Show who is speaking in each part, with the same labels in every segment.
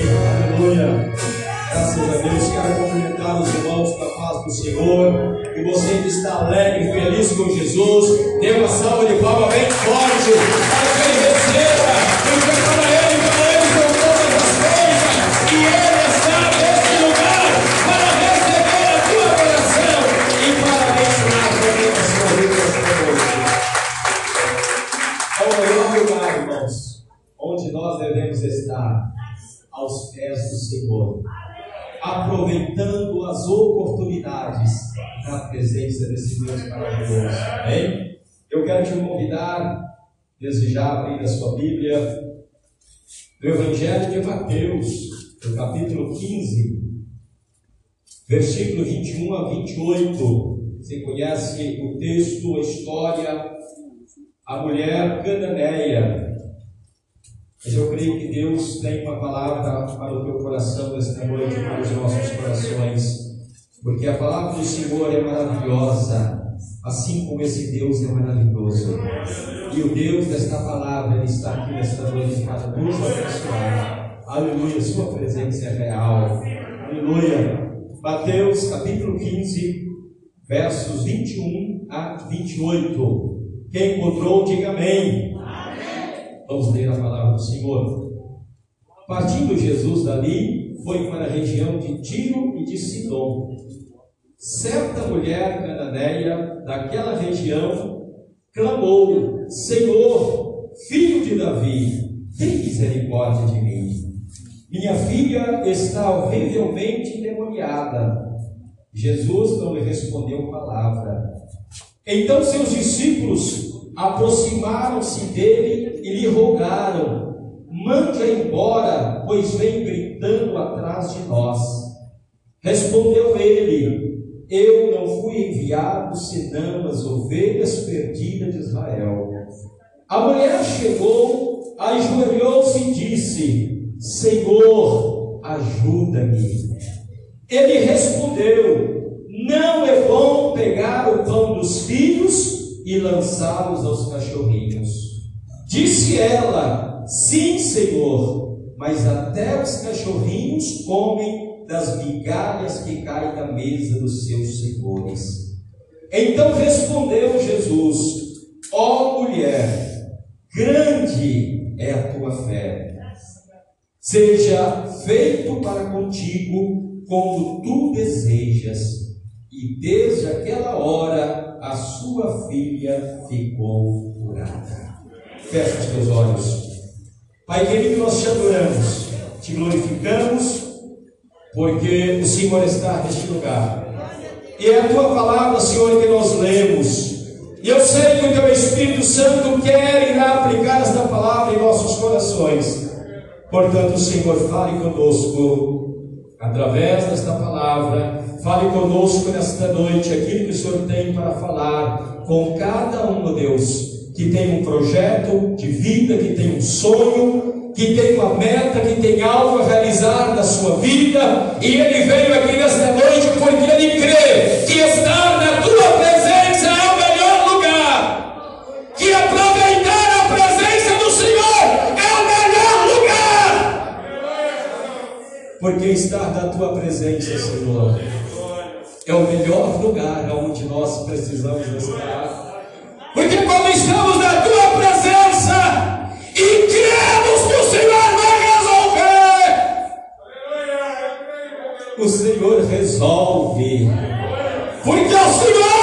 Speaker 1: Aleluia. Graças a Deus. Quero cumprimentar os irmãos com a paz do Senhor. E você que está alegre feliz com Jesus, dê uma salva de palmas bem forte para que ele receba. Deus maravilhoso. Amém? Eu quero te convidar, desde já, abrir a sua Bíblia, no Evangelho de Mateus, no capítulo 15, versículo 21 a 28. Você conhece o texto, a história, a mulher cananeia mas eu creio que Deus tem uma palavra para o teu coração esta noite, para os nossos corações, porque a palavra do Senhor é maravilhosa, assim como esse Deus é maravilhoso. E o Deus desta palavra, Ele está aqui nesta noite para nos abençoar. Aleluia, Sua presença é real. Aleluia. Mateus capítulo 15, versos 21 a 28. Quem encontrou, diga amém. Vamos ler a palavra do Senhor. Partindo Jesus dali, foi para a região de Tiro e de Sidom. Certa mulher cananeia daquela região clamou: Senhor, filho de Davi, tem misericórdia de mim. Minha filha está horrivelmente endemoniada. Jesus não lhe respondeu palavra. Então seus discípulos aproximaram-se dele e lhe rogaram: Mande-a embora, pois vem gritando atrás de nós. Respondeu ele: Eu não fui enviado senão as ovelhas perdidas de Israel. A mulher chegou, ajoelhou-se e disse: Senhor, ajuda-me. Ele respondeu: Não é bom pegar o pão dos filhos e lançá-los aos cachorrinhos. Disse ela: Sim, Senhor, mas até os cachorrinhos comem das migalhas que caem da mesa dos seus senhores. Então respondeu Jesus: Ó oh, mulher, grande é a tua fé. Seja feito para contigo como tu desejas. E desde aquela hora a sua filha ficou curada. Fecha os teus olhos. Pai querido, nós te adoramos, te glorificamos, porque o Senhor está neste lugar. E é a tua palavra, Senhor, que nós lemos. E eu sei que o teu Espírito Santo quer irá aplicar esta palavra em nossos corações. Portanto, Senhor, fale conosco através desta palavra Fale conosco nesta noite aquilo que o Senhor tem para falar com cada um, Deus, que tem um projeto de vida, que tem um sonho, que tem uma meta, que tem algo a realizar na sua vida, e ele veio aqui nesta noite porque ele crê que estar na tua presença é o melhor lugar, que aproveitar a presença do Senhor é o melhor lugar, porque estar na tua presença, Senhor é o melhor lugar onde nós precisamos estar. Porque quando estamos na tua presença e cremos que o Senhor vai resolver, o Senhor resolve. Porque o Senhor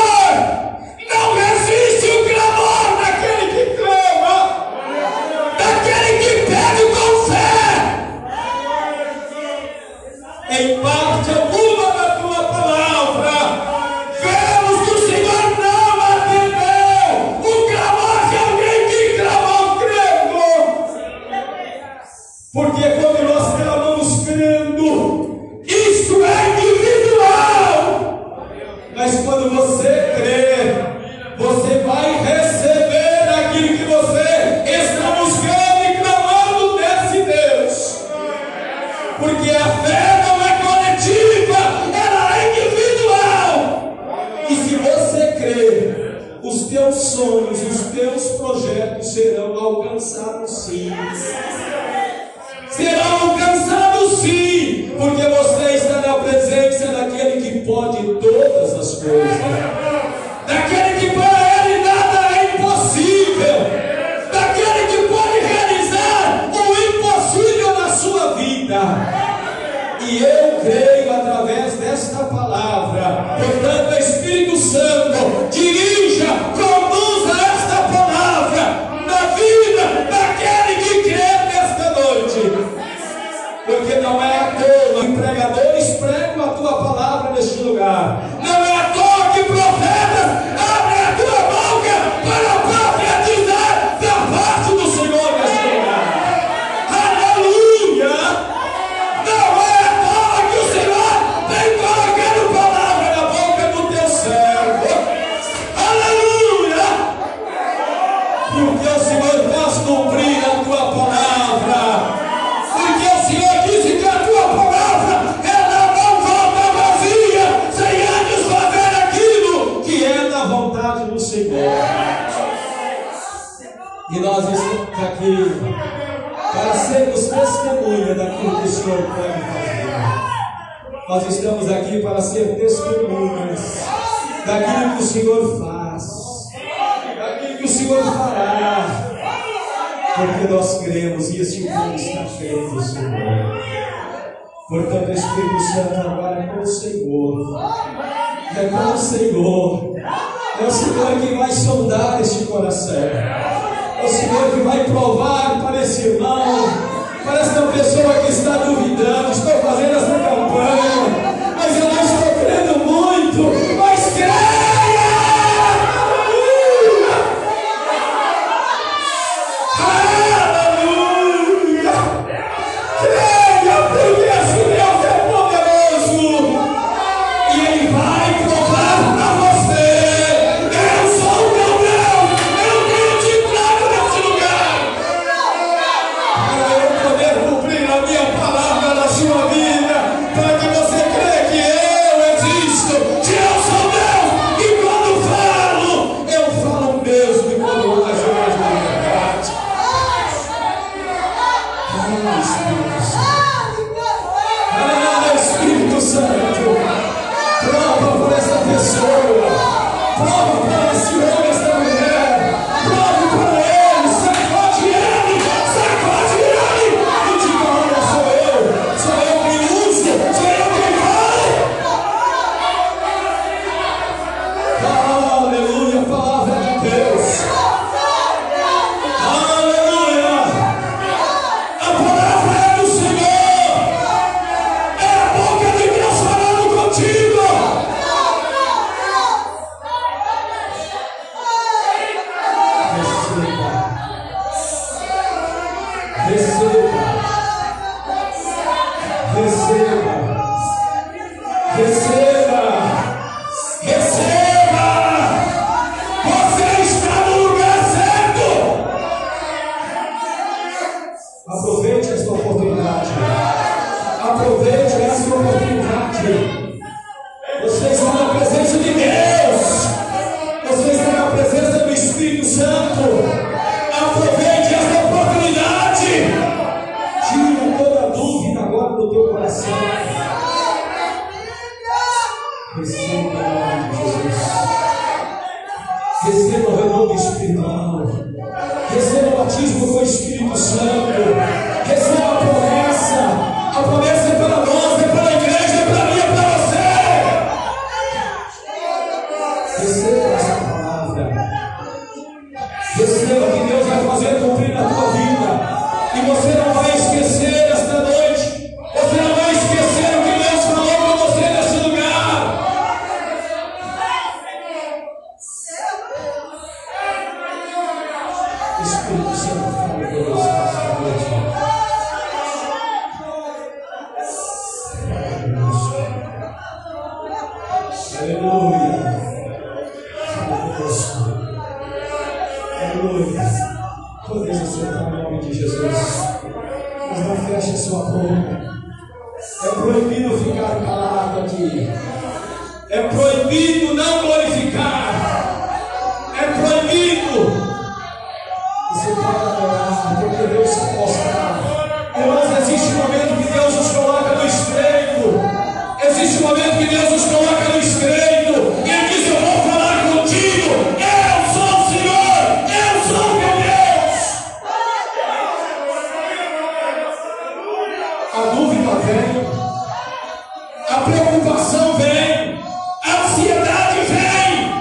Speaker 1: preocupação vem, a ansiedade vem,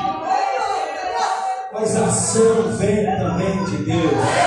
Speaker 1: mas a ação vem também de Deus.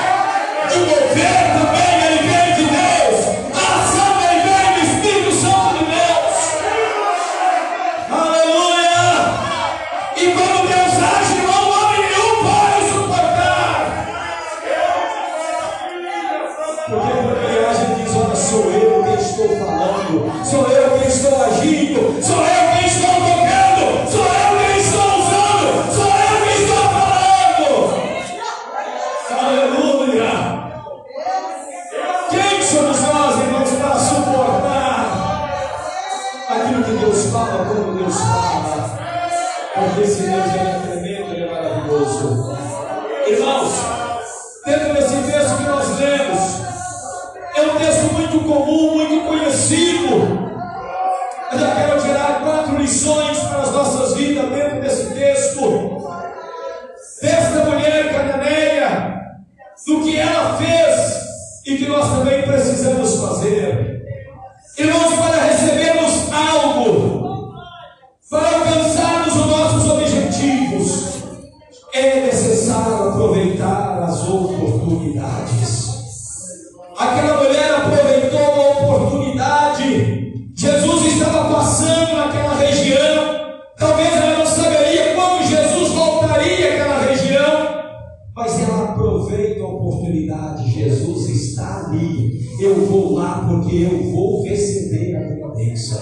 Speaker 1: Eu vou receber a minha bênção.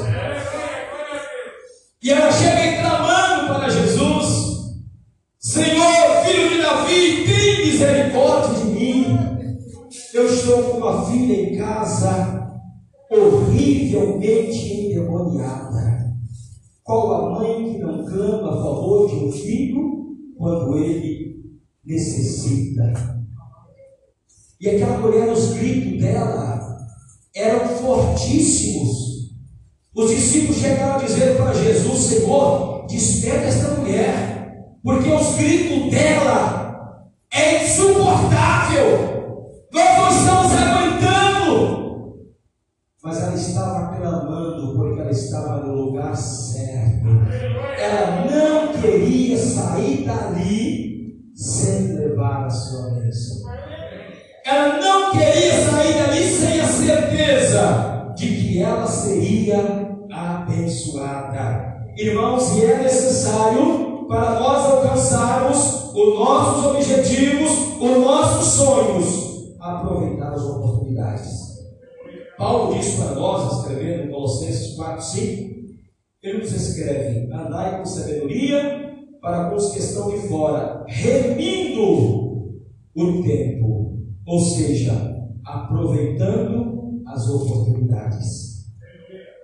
Speaker 1: E ela chega clamando para Jesus: Senhor, filho de Davi, tem misericórdia de mim. Eu estou com uma filha em casa, horrivelmente endemoniada. Qual a mãe que não clama a favor de um filho quando ele necessita? E aquela mulher, os gritos dela eram fortíssimos. Os discípulos chegaram a dizer para Jesus: Senhor, desperta esta mulher, porque os gritos dela é insuportável. Irmãos, e é necessário para nós alcançarmos os nossos objetivos, os nossos sonhos, aproveitar as oportunidades. Paulo diz para nós, escrevendo em Colossenses 4, 5, ele nos escreve: andai com sabedoria para com os que estão de fora, remindo o tempo, ou seja, aproveitando as oportunidades.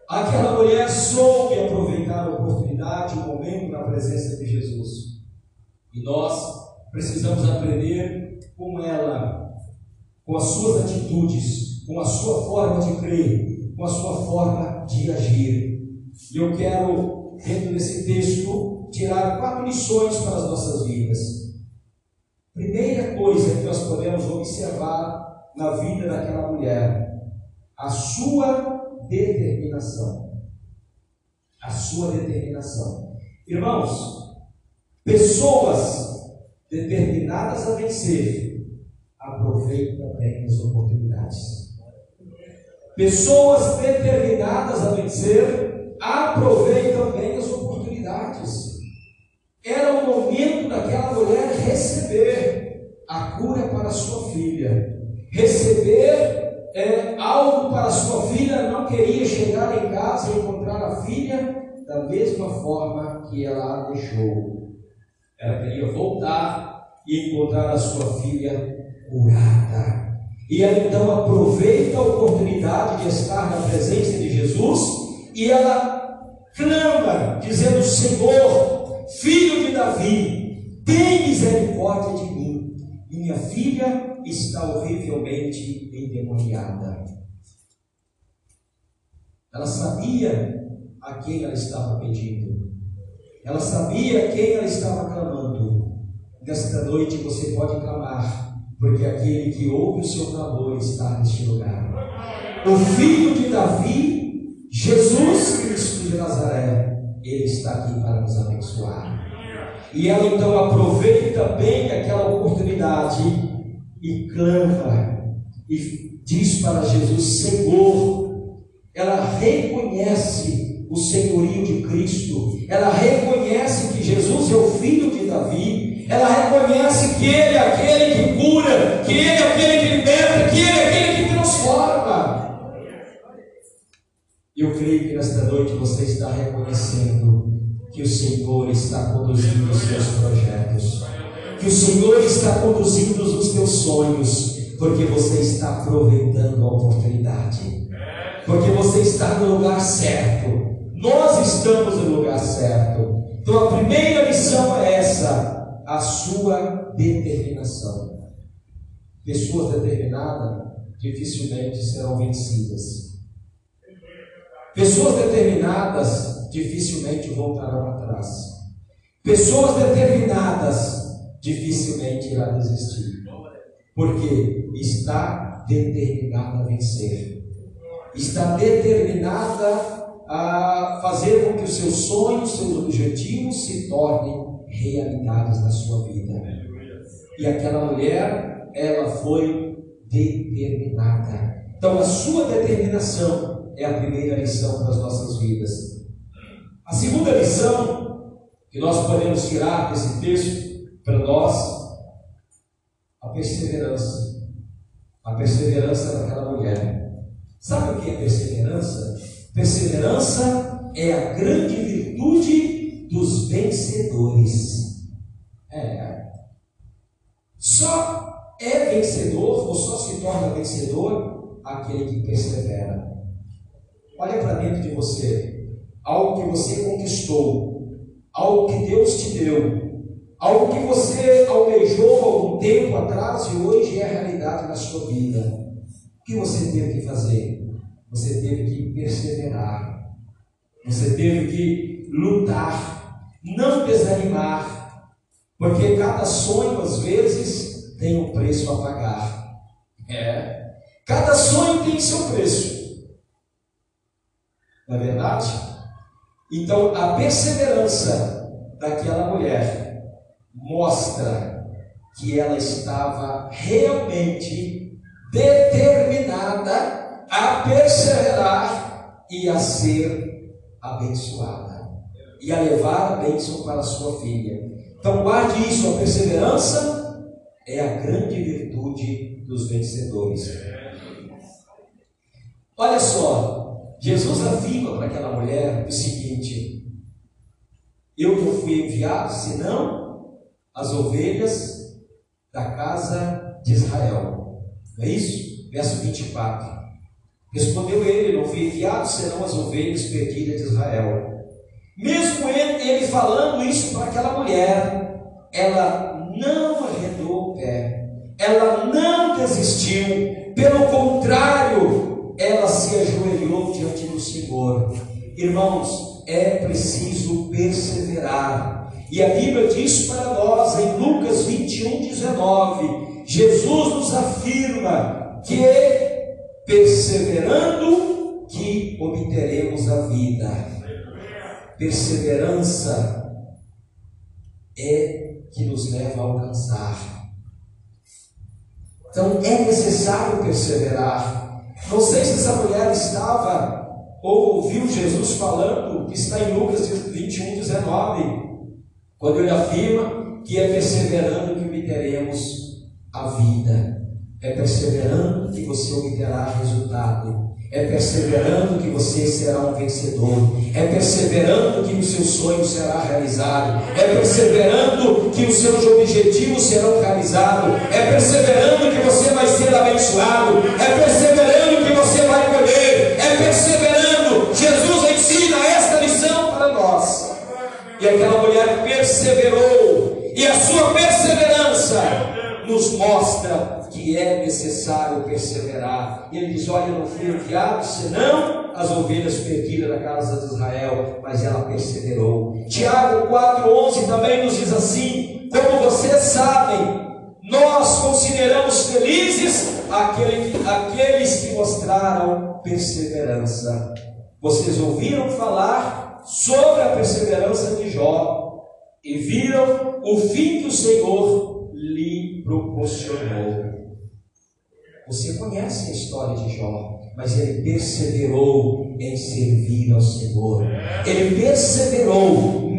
Speaker 1: Aquela mulher soube aproveitar a oportunidade, o momento na presença de Jesus. E nós precisamos aprender com ela, com as suas atitudes, com a sua forma de crer, com a sua forma de agir. E eu quero, dentro desse texto, tirar quatro lições para as nossas vidas. Primeira coisa que nós podemos observar na vida daquela mulher, a sua determinação. A sua determinação. Irmãos, pessoas determinadas a vencer aproveitam bem as oportunidades. Pessoas determinadas a vencer aproveitam bem as oportunidades. Era o momento daquela mulher receber a cura para sua filha, receber é, algo para sua filha, não queria chegar em casa e encontrar a filha da mesma forma que ela a deixou. Ela queria voltar e encontrar a sua filha curada. E ela então aproveita a oportunidade de estar na presença de Jesus e ela clama, dizendo: Senhor, filho de Davi, tem misericórdia de. Minha filha está horrivelmente endemoniada. Ela sabia a quem ela estava pedindo. Ela sabia quem ela estava clamando. Nesta noite você pode clamar, porque aquele que ouve o seu clamor está neste lugar. O filho de Davi, Jesus Cristo de Nazaré, ele está aqui para nos abençoar. E ela então aproveita bem aquela oportunidade e clama e diz para Jesus: Senhor, ela reconhece o senhorio de Cristo, ela reconhece que Jesus é o filho de Davi, ela reconhece que Ele é aquele que cura, que Ele é aquele que liberta, que Ele é aquele que transforma. Eu creio que nesta noite você está reconhecendo que o Senhor está conduzindo os seus projetos, que o Senhor está conduzindo os teus sonhos, porque você está aproveitando a oportunidade, porque você está no lugar certo. Nós estamos no lugar certo. Então a primeira lição é essa: a sua determinação. Pessoas determinadas dificilmente serão vencidas. Pessoas determinadas dificilmente voltarão atrás. Pessoas determinadas dificilmente irão desistir. Porque está determinada a vencer. Está determinada a fazer com que os seus sonhos, seus objetivos se tornem realidades na sua vida. E aquela mulher, ela foi determinada. Então, a sua determinação é a primeira lição das nossas vidas. A segunda lição que nós podemos tirar desse texto para nós a perseverança. A perseverança daquela mulher. Sabe o que é perseverança? Perseverança é a grande virtude dos vencedores. É. Só é vencedor ou só se torna vencedor aquele que persevera. Olha para dentro de você. Algo que você conquistou, algo que Deus te deu, Algo que você almejou algum tempo atrás e hoje é a realidade da sua vida. O que você teve que fazer? Você teve que perseverar. Você teve que lutar, não desanimar, porque cada sonho às vezes tem um preço a pagar. É. Cada sonho tem seu preço. Não é verdade? Então a perseverança daquela mulher mostra que ela estava realmente determinada a perseverar e a ser abençoada e a levar a bênção para sua filha. Então guarde isso, a perseverança é a grande virtude dos vencedores. Olha só, Jesus afirma para aquela mulher o seguinte: Eu não fui enviado senão as ovelhas da casa de Israel. Não é isso? Verso 24. Respondeu ele: Não fui enviado serão as ovelhas perdidas de Israel. Mesmo ele, ele falando isso para aquela mulher, ela não arredou o pé, ela não desistiu, pelo contrário, ela se ajoelhou diante do Senhor. Irmãos, é preciso perseverar e a Bíblia diz para nós em Lucas 21, 19: Jesus nos afirma que perseverando que obteremos a vida. Perseverança é que nos leva a alcançar. Então é necessário perseverar. Não sei se essa mulher estava ou ouviu Jesus falando, que está em Lucas 21, 19 quando ele afirma que é perseverando que obteremos a vida, é perseverando que você obterá resultado, é perseverando que você será um vencedor, é perseverando que o seu sonho será realizado, é perseverando que os seus objetivos serão realizados, é perseverando que você vai ser abençoado, é perseverando E aquela mulher perseverou, e a sua perseverança nos mostra que é necessário perseverar. E ele diz: Olha, não fui enviado senão as ovelhas perdidas da casa de Israel, mas ela perseverou. Tiago 4,11 também nos diz assim: Como vocês sabem, nós consideramos felizes aqueles que mostraram perseverança. Vocês ouviram falar sobre a perseverança de Jó e viram o fim que o Senhor lhe proporcionou. Você conhece a história de Jó, mas ele perseverou em servir ao Senhor. Ele perseverou,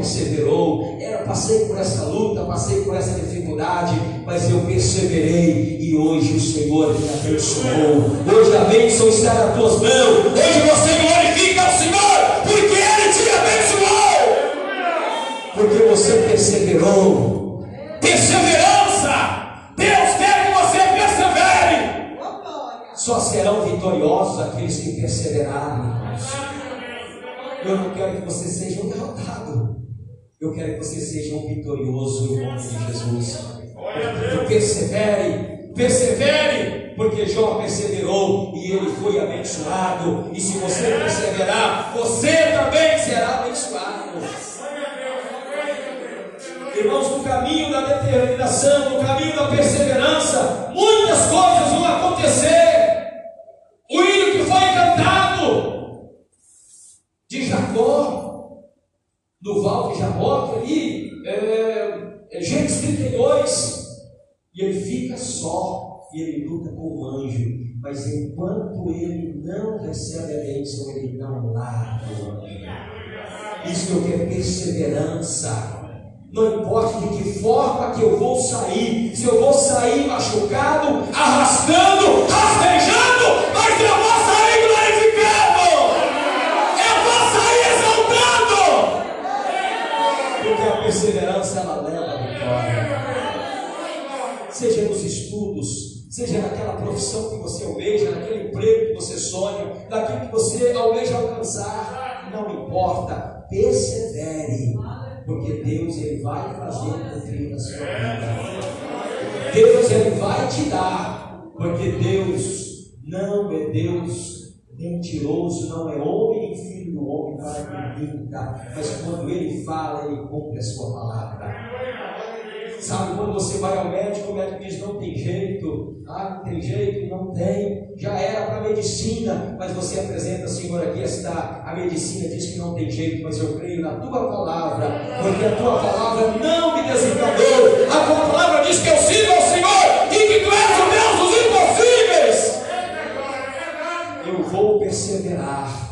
Speaker 1: perseverou, era, passei por essa luta, passei por essa dificuldade, mas eu perseverei e hoje o Senhor me abençoou. Hoje a bênção está nas tuas mãos. Hoje você glorifica o Senhor, porque Ele te abençoou. Porque você perseverou. Perseverança! Deus quer que você persevere. Só serão vitoriosos aqueles que perseverarem. Eu não quero que você seja um derrotado. Eu quero que você seja um vitorioso em nome de Jesus. Persevere, persevere, porque Jó perseverou e ele foi abençoado. E se você perseverar, você também será abençoado. Irmãos, no caminho da determinação, no caminho da perseverança, muitas coisas vão acontecer. O hino que foi cantado de Jacó, no Val de Jaboque ali, é, é Gênesis 32, e ele fica só, e ele luta com o anjo, mas enquanto ele não recebe a bênção, ele não larga o anjo. Isso eu quero perseverança. Não importa de que forma que eu vou sair, se eu vou sair machucado, arrastando, rastejando, perseverança ela leva a vitória. Seja nos estudos, seja naquela profissão que você almeja, naquele emprego que você sonha, naquilo que você almeja alcançar, não importa, persevere porque Deus ele vai fazer cumprir a sua vida. Deus ele vai te dar, porque Deus não é Deus mentiroso, não é homem filho do homem para que minta, mas quando ele fala, ele cumpre a sua palavra. Sabe quando você vai ao médico, o médico diz não tem jeito, ah, não tem jeito, não tem, já era para a medicina, mas você apresenta, Senhor, aqui está, a medicina diz que não tem jeito, mas eu creio na tua palavra, porque a tua palavra não me desencanou, a tua palavra diz que eu sirvo ao Senhor e que tu és o Deus dos impossíveis. Eu vou perseverar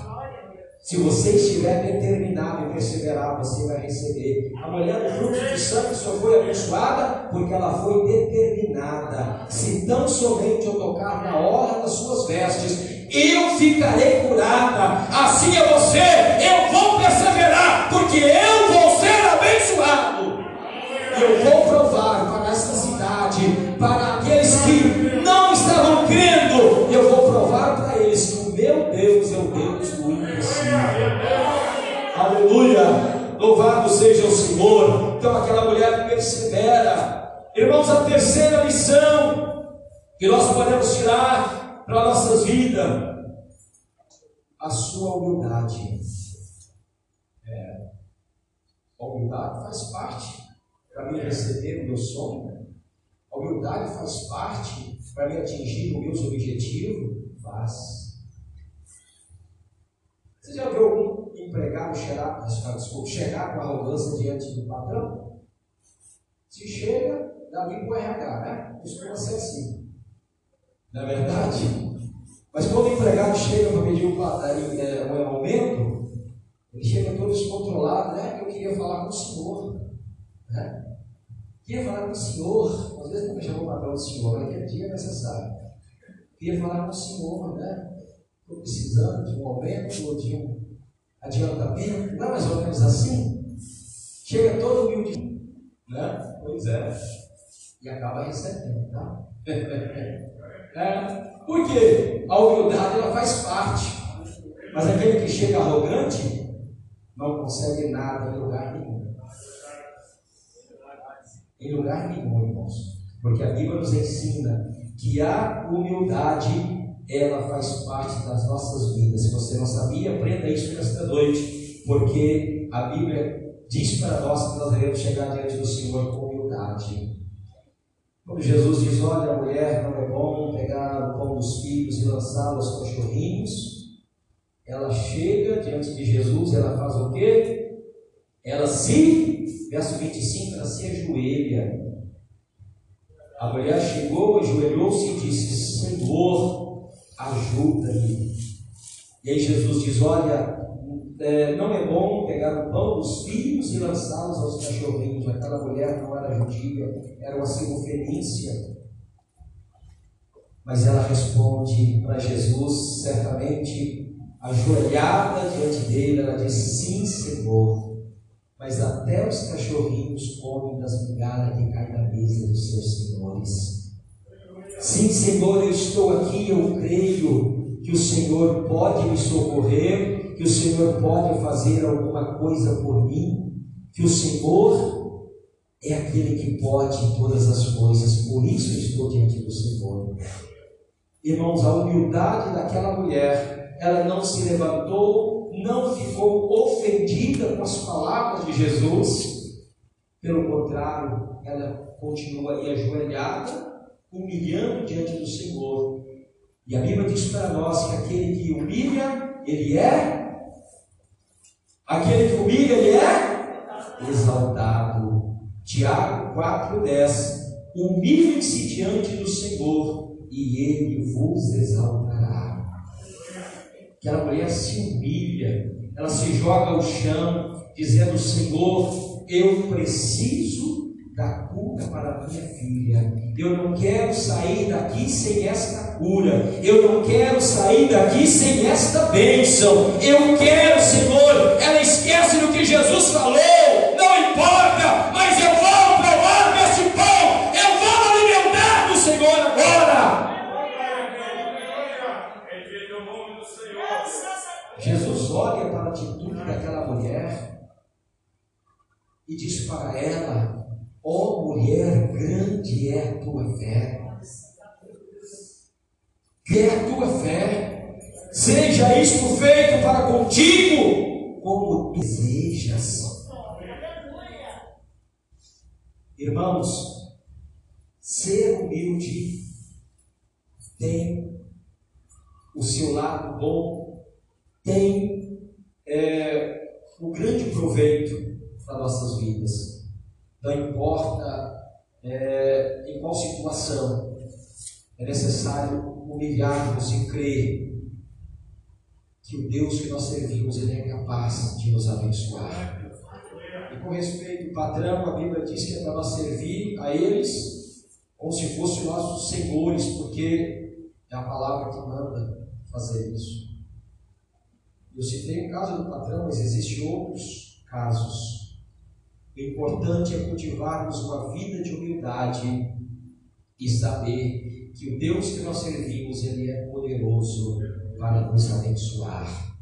Speaker 1: se você estiver determinado em perseverar, você vai receber. A mulher do fruto de sangue só foi abençoada porque ela foi determinada. Se tão somente eu tocar na orla das suas vestes, eu ficarei curada. Assim é você, eu vou perseverar, porque eu vou ser abençoado. Eu vou provar para esta cidade, para aqueles Senhor. Então aquela mulher persevera. Irmãos, a terceira lição que nós podemos tirar para nossas vidas, a sua humildade. É, a humildade faz parte para me receber o meu sonho. A humildade faz parte para me atingir os meus objetivos. Faz. Você já viu algum empregado chegar, desculpa, chegar com arrogância diante do patrão? Se chega, dali para o RH, né? Costuma ser assim. Não é verdade? Mas quando o empregado chega para pedir um, é, um aumento, ele chega todo descontrolado, né? Eu queria falar com o senhor. Né? Queria falar com o senhor. Às vezes não me chamou o patrão do senhor, naquele dia é necessário. Queria falar com o senhor, né? Estou precisando de um aumento ou de um adiantamento. Não é mais ou menos assim? Chega todo humilde, né? Pois é. E acaba recebendo, tá? é. Por quê? A humildade ela faz parte. Mas aquele que chega arrogante não consegue nada em lugar nenhum. Em lugar nenhum, irmãos. Porque a Bíblia nos ensina que a humildade ela faz parte das nossas vidas. Se você não sabia, aprenda isso nesta noite, porque a Bíblia diz para nós que nós devemos chegar diante do Senhor com humildade. Quando Jesus diz: Olha, a mulher não é bom pegar o pão dos filhos e lançá-lo aos cachorrinhos, ela chega diante de Jesus, ela faz o quê? Ela se, verso 25, ela se ajoelha. A mulher chegou, ajoelhou-se e disse: Senhor, ajuda-me. E aí Jesus diz: Olha, é, não é bom pegar o pão dos filhos e lançá-los aos cachorrinhos. Aquela mulher não era judia, era uma circunferência. Mas ela responde para Jesus, certamente ajoelhada diante dele, ela diz: Sim, Senhor. Mas até os cachorrinhos comem das migalhas que caem da mesa dos seus senhores. Sim, Senhor, eu estou aqui, eu creio que o Senhor pode me socorrer, que o Senhor pode fazer alguma coisa por mim, que o Senhor é aquele que pode todas as coisas, por isso eu estou diante do Senhor. Irmãos, a humildade daquela mulher, ela não se levantou, não ficou ofendida com as palavras de Jesus, pelo contrário, ela continua aí ajoelhada, humilhando diante do Senhor. E a Bíblia diz para nós que aquele que humilha, ele é aquele que humilha, ele é exaltado. Tiago 4:10 Humilhem-se diante do Senhor e ele vos exaltará. Aquela mulher se humilha, ela se joga ao chão, dizendo: Senhor, eu preciso da cura para minha filha. Eu não quero sair daqui sem esta cura. Eu não quero sair daqui sem esta bênção. Eu quero, Senhor. Ela esquece do que Jesus falou. Não importa, mas eu vou provar desse pão. Eu vou me alimentar do Senhor agora. Jesus olha para a atitude daquela mulher e diz para ela: Ó oh, mulher, grande é a tua fé. Que é a tua fé. Seja isto feito para contigo como desejas. Irmãos, ser humilde tem o seu lado bom, tem é, o grande proveito para nossas vidas. Não importa é, em qual situação, é necessário humilharmos e crer que o Deus que nós servimos ele é capaz de nos abençoar. E com respeito ao patrão, a Bíblia diz que é para nós servir a eles como se fossem nossos senhores, porque é a palavra que manda fazer isso. Eu citei o caso do patrão, mas existem outros casos. O importante é cultivarmos uma vida de humildade e saber que o Deus que nós servimos, Ele é poderoso para nos abençoar.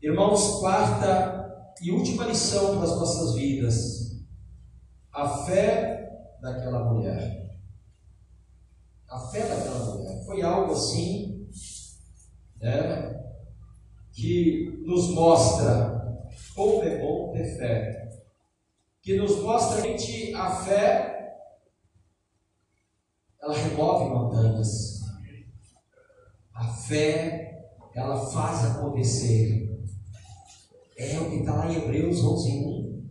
Speaker 1: Irmãos, quarta e última lição para as nossas vidas: a fé daquela mulher. A fé daquela mulher foi algo assim, né, que nos mostra como é bom ter fé, que nos mostra que a fé ela remove montanhas. A fé, ela faz acontecer. É o que está lá em Hebreus 11, 1.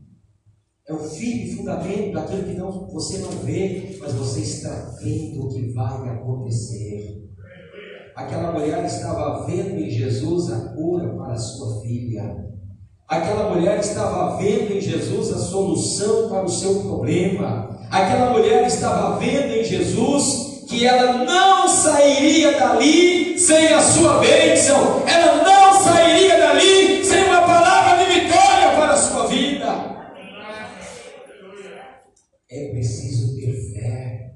Speaker 1: É o fim e fundamento daquilo que não, você não vê, mas você está vendo o que vai acontecer. Aquela mulher estava vendo em Jesus a cura para sua filha. Aquela mulher estava vendo em Jesus a solução para o seu problema. Aquela mulher estava vendo em Jesus que ela não sairia dali sem a sua bênção, ela não sairia dali sem uma palavra de vitória para a sua vida. É preciso ter fé,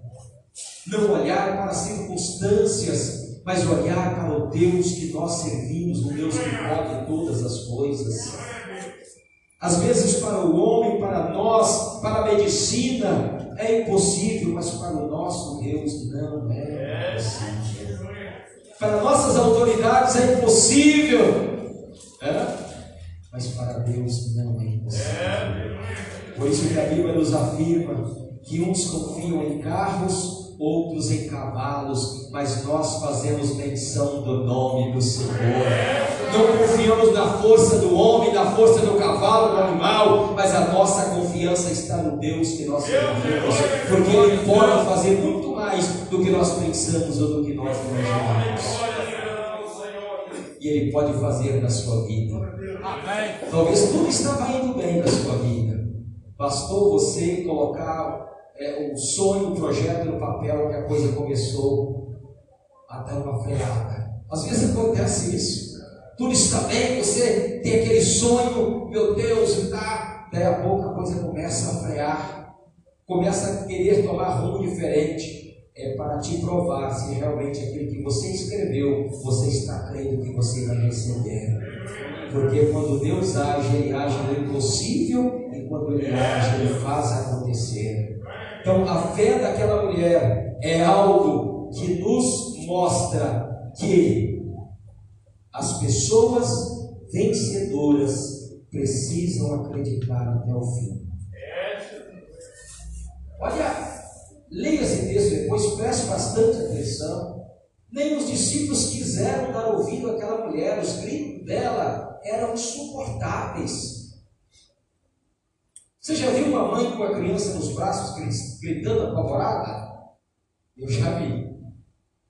Speaker 1: não olhar para as circunstâncias, mas olhar para o Deus que nós servimos, o Deus que pode todas as coisas. Às vezes, para o homem, para nós, para a medicina, é impossível, mas para o nosso Deus não é impossível. Para nossas autoridades é impossível, é? mas para Deus não é impossível. Por isso que a Bíblia nos afirma que uns confiam em carros, outros em cavalos, mas nós fazemos menção do nome do Senhor. Não confiamos na força do homem, na força do cavalo, do animal, mas a nossa confiança está no Deus que nós servimos, porque Ele pode fazer muito mais do que nós pensamos ou do que nós imaginamos. E Ele pode fazer na sua vida. Talvez tudo estava indo bem na sua vida. Bastou você colocar é, o sonho, o projeto no papel que a coisa começou a dar uma freada. Às vezes acontece isso. Tudo está bem, você tem aquele sonho, meu Deus, e tá. Daí a pouco a coisa começa a frear, começa a querer tomar rumo diferente. É para te provar se realmente aquilo que você escreveu, você está crendo que você vai receber. Porque quando Deus age, Ele age no impossível, e quando Ele age, Ele faz acontecer. Então, a fé daquela mulher é algo que nos mostra que as pessoas vencedoras precisam acreditar até o fim. Olha, leia esse texto depois, preste bastante atenção. Nem os discípulos quiseram dar ouvido àquela mulher, os gritos dela eram insuportáveis. Você já viu uma mãe com a criança nos braços gritando apavorada? Eu já vi. Não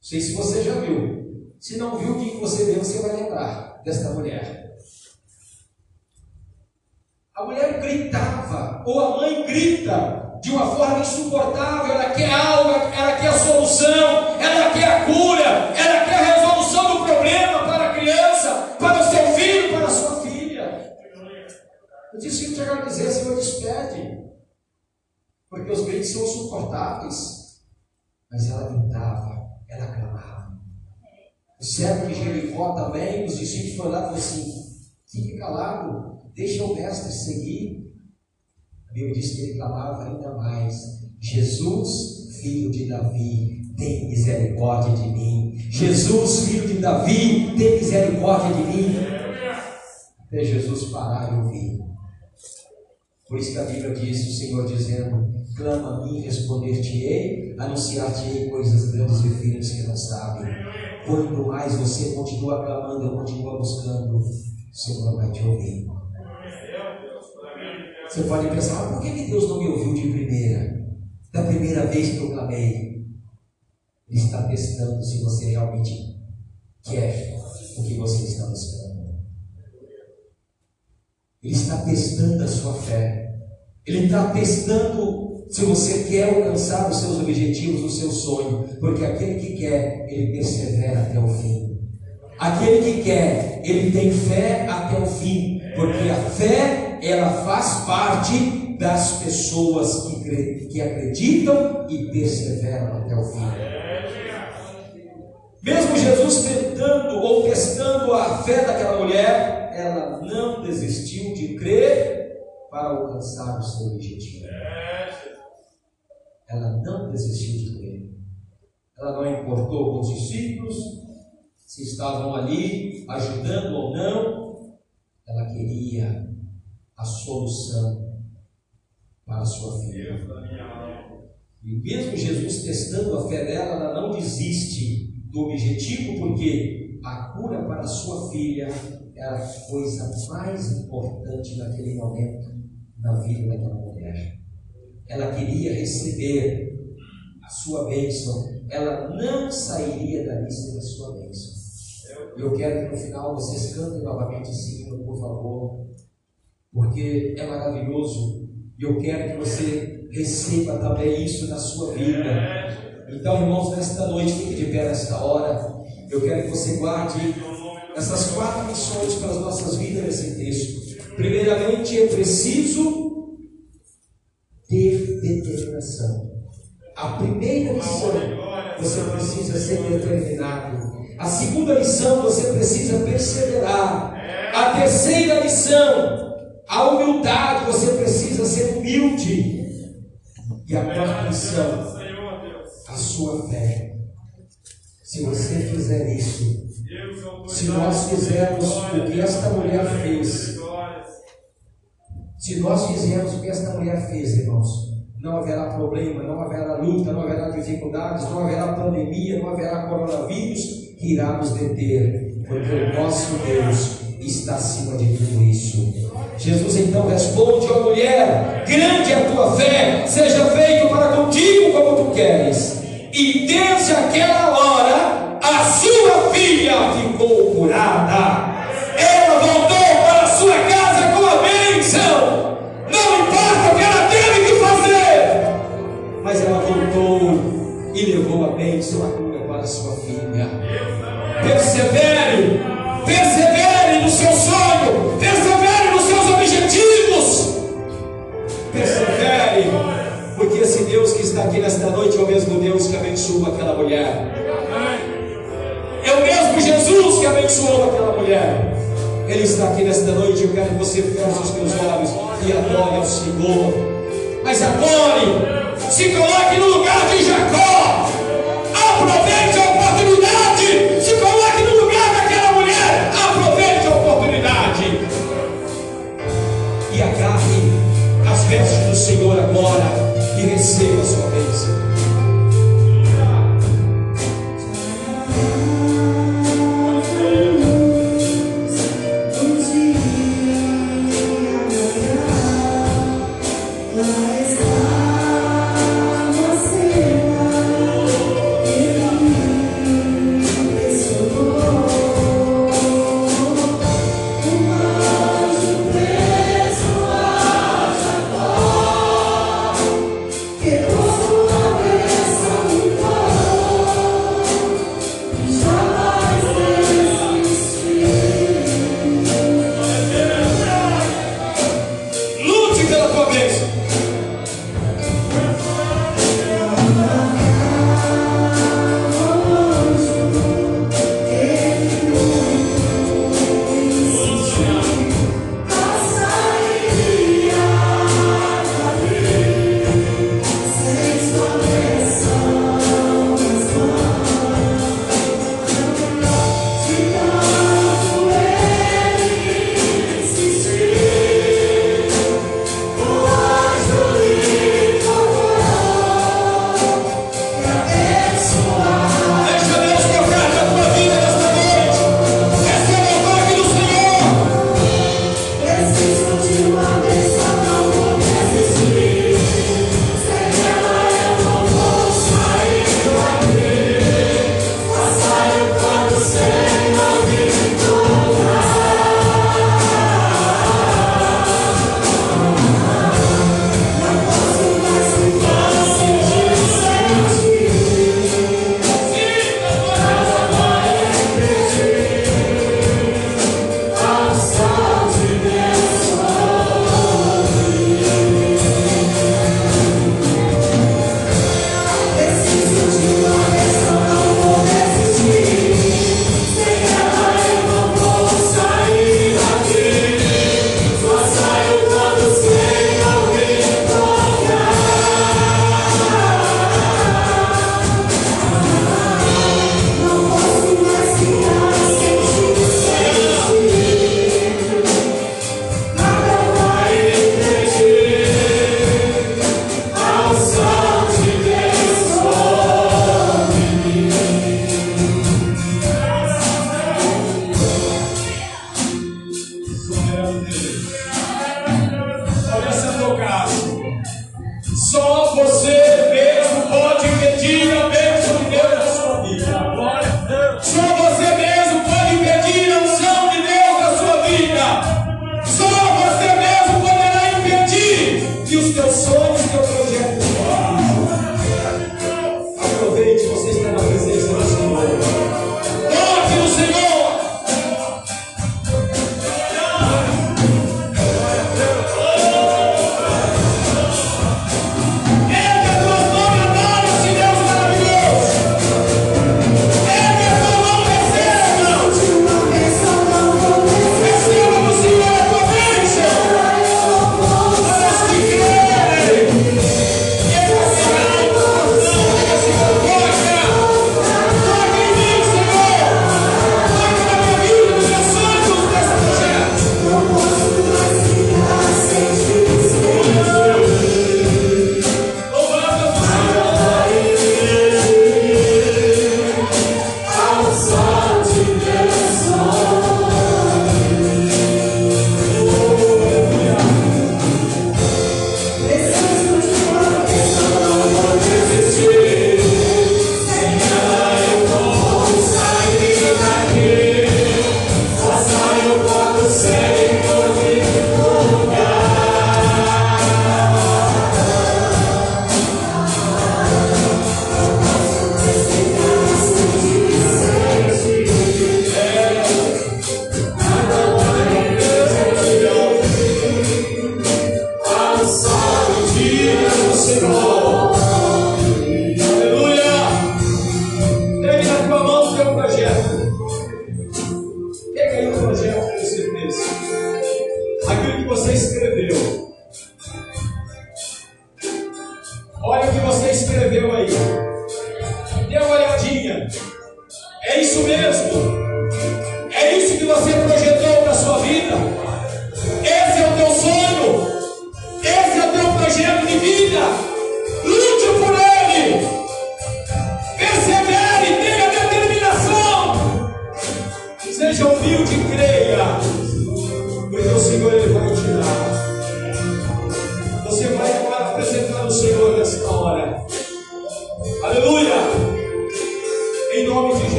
Speaker 1: sei se você já viu. Se não viu, o que você vê, você vai lembrar desta mulher. A mulher gritava, ou a mãe grita de uma forma insuportável. Ela quer algo, ela quer a solução, ela quer a cura, ela quer a resolução do problema para a criança, para o seu filho, para a sua filha. A dizer: Porque os gritos são insuportáveis. Mas ela gritava, ela clamava. O servo de Jericó também, os discípulos foram lá e falaram assim: fique calado, deixa o mestre seguir. A Bíblia diz que ele clamava ainda mais: Jesus, filho de Davi, tem misericórdia de mim. Jesus, filho de Davi, tem misericórdia de mim. Até Jesus parar e ouvir. Por isso que a Bíblia diz, o Senhor dizendo, clama a mim, responder-te-ei, anunciar-te-ei coisas grandes e firmes que não sabem. Quanto mais você continua clamando, continua buscando, o Senhor vai te ouvir. Você pode pensar, mas por que Deus não me ouviu de primeira? Da primeira vez que eu clamei. Ele está testando se você realmente quer o que você está buscando. Ele está testando a sua fé. Ele está testando se você quer alcançar os seus objetivos, o seu sonho. Porque aquele que quer, ele persevera até o fim. Aquele que quer, ele tem fé até o fim. Porque a fé, ela faz parte das pessoas que, que acreditam e perseveram até o fim. Mesmo Jesus tentando ou testando a fé daquela mulher, ela não desistiu de crer para alcançar o seu objetivo. Ela não desistiu de crer. Ela não importou com os discípulos, se estavam ali ajudando ou não, ela queria a solução para a sua filha. E mesmo Jesus testando a fé dela, ela não desiste do objetivo, porque a cura para a sua filha era a coisa mais importante naquele momento na vida daquela mulher. Ela queria receber a sua bênção, ela não sairia dali sem a sua bênção. Eu quero que no final vocês cantem novamente hino, por favor, porque é maravilhoso e eu quero que você receba também isso na sua vida. Então, irmãos, nesta noite, fique de pé nesta hora. Eu quero que você guarde essas quatro missões para as nossas vidas nesse texto. Primeiramente, é preciso ter determinação. A primeira missão, você precisa ser determinado. A segunda lição, você precisa perseverar. A terceira lição, a humildade, você precisa ser humilde. E a quarta lição, a sua fé. Se você fizer isso, se nós fizermos o que esta mulher fez, se nós fizermos o que esta mulher fez, irmãos, não haverá problema, não haverá luta, não haverá dificuldades, não haverá pandemia, não haverá coronavírus que irá nos deter, porque o nosso Deus está acima de tudo isso. Jesus então responde à mulher: Grande é a tua fé, seja feito para contigo como tu queres. E desde aquela hora, filha ficou curada. Abençoou aquela mulher. Ele está aqui nesta noite. Eu quero que você feche os seus olhos e adore ao Senhor. Mas adore, se coloque no lugar de Jacó. Aproveite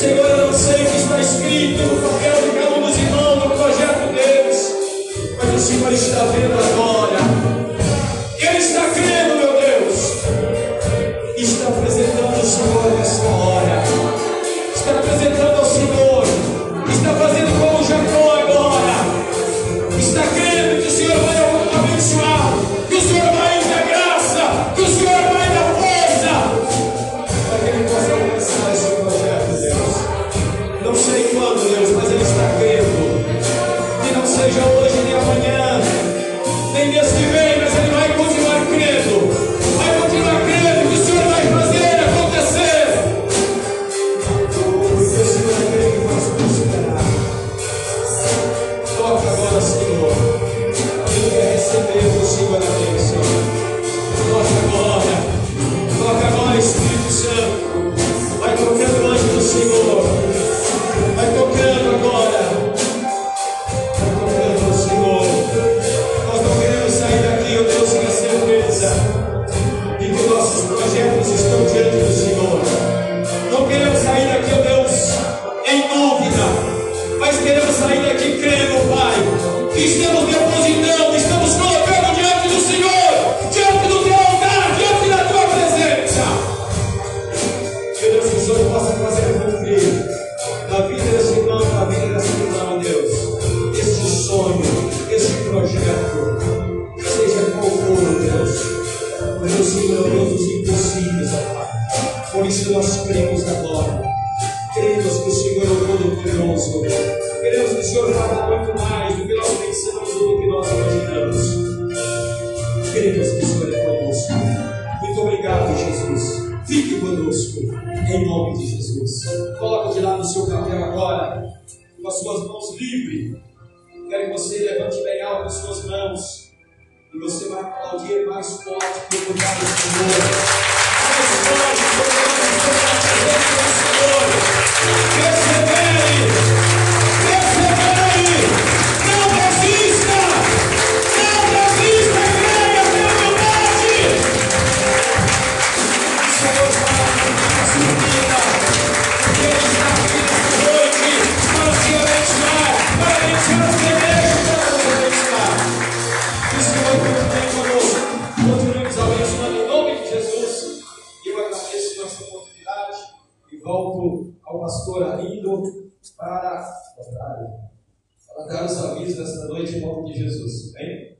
Speaker 1: Senhor, eu não sei o que está escrito no papel de cada um dos irmãos, no projeto deles, mas o Senhor está vendo agora. isso nós cremos agora. Cremos que o Senhor é o Todo-Poderoso. Cremos que o Senhor fará muito mais do que nós pensamos ou do que nós imaginamos. Cremos que o Senhor é conosco. Muito obrigado, Jesus. Fique conosco, em nome de Jesus. Coloque de lado o seu papel agora, com as suas mãos livres. Quero que você levante bem alto as suas mãos. E você vai aplaudir mais
Speaker 2: forte o lugar do Senhor. Mais forte pelo Receberei. Acabaram os avisos nesta noite em nome de Jesus. Amém?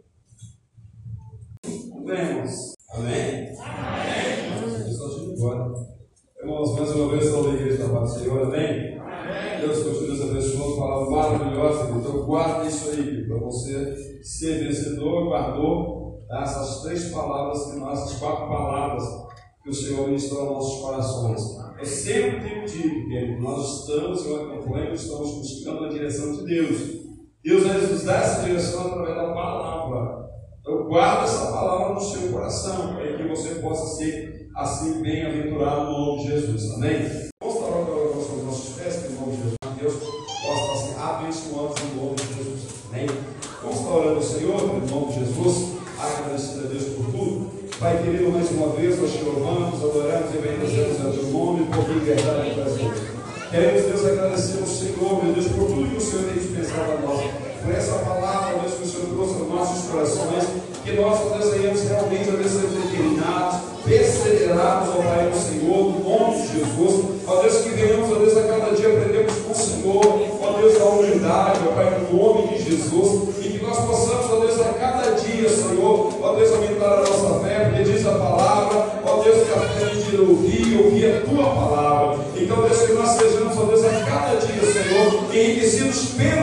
Speaker 2: Amém. Amém? Amém. Vamos. Irmãos, mais uma vez, salve a igreja da paz do Senhor. Amém? Amém. Deus continua nos abençoando. Palavra maravilhosa. Então, guarda isso aí, para você ser vencedor, guardou tá? essas três palavras, que nós, essas quatro palavras que o Senhor ministrou aos nossos corações. Eu sempre tenho dito, querido, nós estamos, eu acompanho, estamos buscando a direção de Deus. Deus vai nos dar essa direção através da palavra. Então, guarda essa palavra no seu coração, para que você possa ser assim bem-aventurado no nome de Jesus. Amém? Vamos estar orando com os nossos pés, no nome de Jesus. Deus possa estar se abençoando no nome de Jesus. Amém? Vamos estar ao Senhor, no nome de Jesus. Agradecido a Deus. Pai querido, mais uma vez nós te louvamos, adoramos e bendizemos a teu nome por liberdade e prazer. Queremos, Deus, agradecer ao Senhor, meu Deus, por tudo que o Senhor tem dispensado a nós, por essa palavra, Deus, que o Senhor trouxe aos nossos corações, que nós, ó realmente, a Deus, ser determinados, perseverados, ao Pai, do Senhor, no nome de Jesus. Ó Deus, que venhamos, ó Deus, a cada dia aprendemos com o Senhor, ó Deus, a humildade, ó Pai, no nome de Jesus. Deus, a cada dia, Senhor, enriquecidos pelo